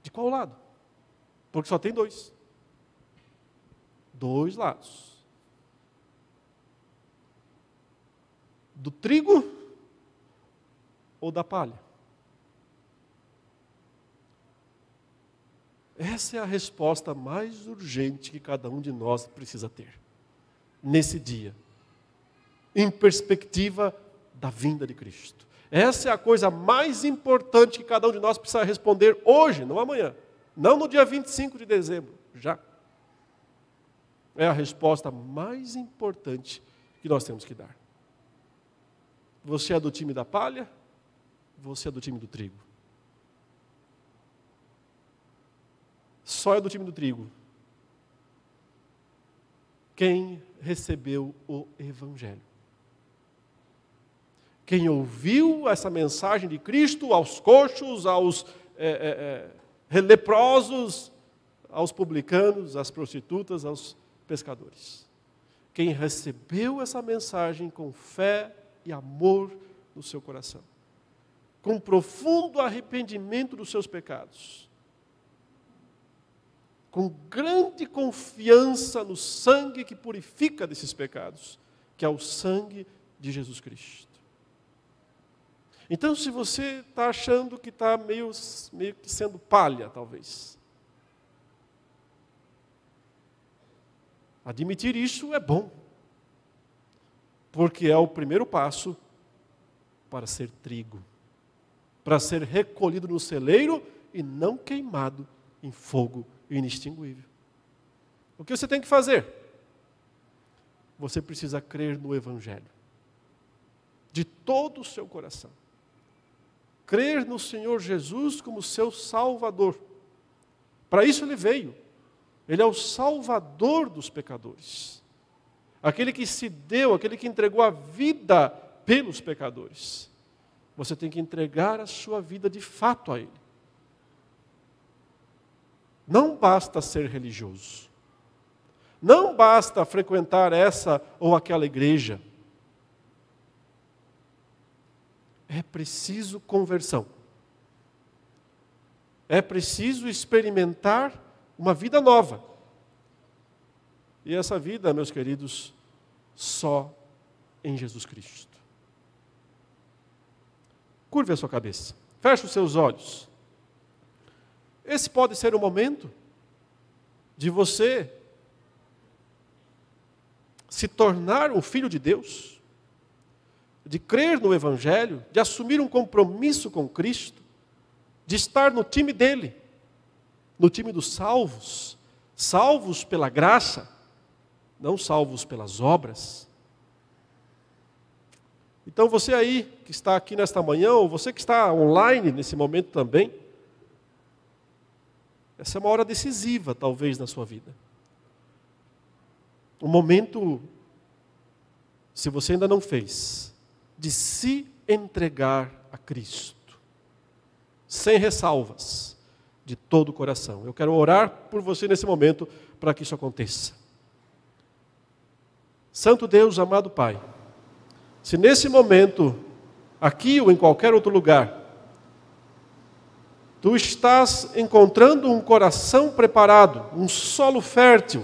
De qual lado? Porque só tem dois. Dois lados. Do trigo ou da palha? Essa é a resposta mais urgente que cada um de nós precisa ter nesse dia, em perspectiva da vinda de Cristo. Essa é a coisa mais importante que cada um de nós precisa responder hoje, não amanhã, não no dia 25 de dezembro, já. É a resposta mais importante que nós temos que dar. Você é do time da palha você é do time do trigo. Só é do time do trigo. Quem recebeu o Evangelho. Quem ouviu essa mensagem de Cristo aos coxos, aos é, é, é, leprosos, aos publicanos, às prostitutas, aos pescadores. Quem recebeu essa mensagem com fé e amor no seu coração, com profundo arrependimento dos seus pecados, com grande confiança no sangue que purifica desses pecados, que é o sangue de Jesus Cristo. Então, se você está achando que está meio, meio que sendo palha, talvez, admitir isso é bom, porque é o primeiro passo para ser trigo, para ser recolhido no celeiro e não queimado em fogo inextinguível. O que você tem que fazer? Você precisa crer no Evangelho, de todo o seu coração. Crer no Senhor Jesus como seu Salvador. Para isso ele veio. Ele é o Salvador dos pecadores. Aquele que se deu, aquele que entregou a vida pelos pecadores. Você tem que entregar a sua vida de fato a Ele. Não basta ser religioso. Não basta frequentar essa ou aquela igreja. É preciso conversão. É preciso experimentar uma vida nova. E essa vida, meus queridos, só em Jesus Cristo. Curve a sua cabeça. Feche os seus olhos. Esse pode ser o momento de você se tornar um filho de Deus, de crer no Evangelho, de assumir um compromisso com Cristo, de estar no time dele, no time dos salvos, salvos pela graça, não salvos pelas obras. Então você aí que está aqui nesta manhã, ou você que está online nesse momento também, essa é uma hora decisiva, talvez, na sua vida. Um momento, se você ainda não fez, de se entregar a Cristo, sem ressalvas, de todo o coração. Eu quero orar por você nesse momento para que isso aconteça. Santo Deus, amado Pai, se nesse momento, aqui ou em qualquer outro lugar, tu estás encontrando um coração preparado, um solo fértil,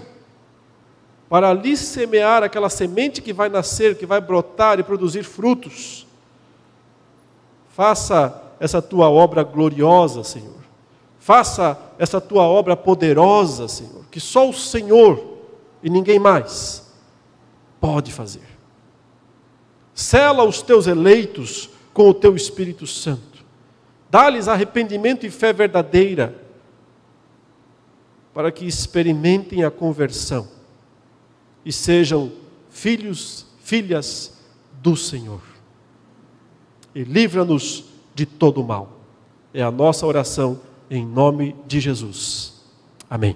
para ali semear aquela semente que vai nascer, que vai brotar e produzir frutos. Faça essa tua obra gloriosa, Senhor. Faça essa tua obra poderosa, Senhor, que só o Senhor e ninguém mais pode fazer. Sela os teus eleitos com o teu Espírito Santo. Dá-lhes arrependimento e fé verdadeira, para que experimentem a conversão e sejam filhos, filhas do Senhor. E livra-nos de todo mal. É a nossa oração em nome de Jesus. Amém.